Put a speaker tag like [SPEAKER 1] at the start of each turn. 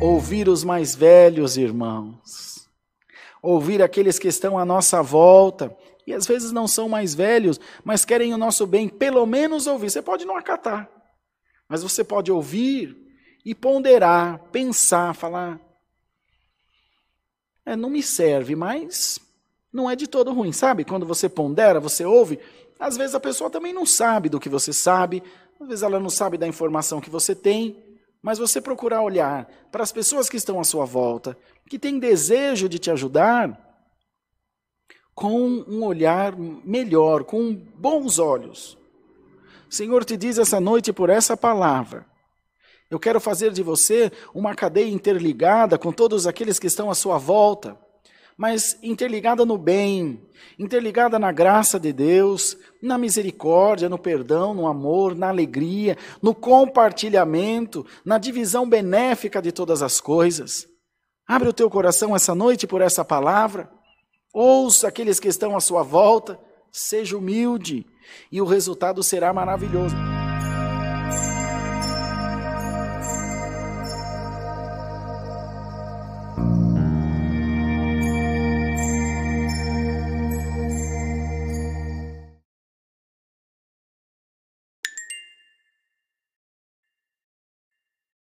[SPEAKER 1] Ouvir os mais velhos, irmãos. Ouvir aqueles que estão à nossa volta. E às vezes não são mais velhos, mas querem o nosso bem. Pelo menos ouvir. Você pode não acatar. Mas você pode ouvir e ponderar, pensar, falar. É, não me serve, mas não é de todo ruim, sabe? Quando você pondera, você ouve, às vezes a pessoa também não sabe do que você sabe, às vezes ela não sabe da informação que você tem, mas você procurar olhar para as pessoas que estão à sua volta, que têm desejo de te ajudar, com um olhar melhor, com bons olhos. O Senhor te diz essa noite por essa palavra. Eu quero fazer de você uma cadeia interligada com todos aqueles que estão à sua volta, mas interligada no bem, interligada na graça de Deus, na misericórdia, no perdão, no amor, na alegria, no compartilhamento, na divisão benéfica de todas as coisas. Abre o teu coração essa noite por essa palavra. Ouça aqueles que estão à sua volta, seja humilde e o resultado será maravilhoso.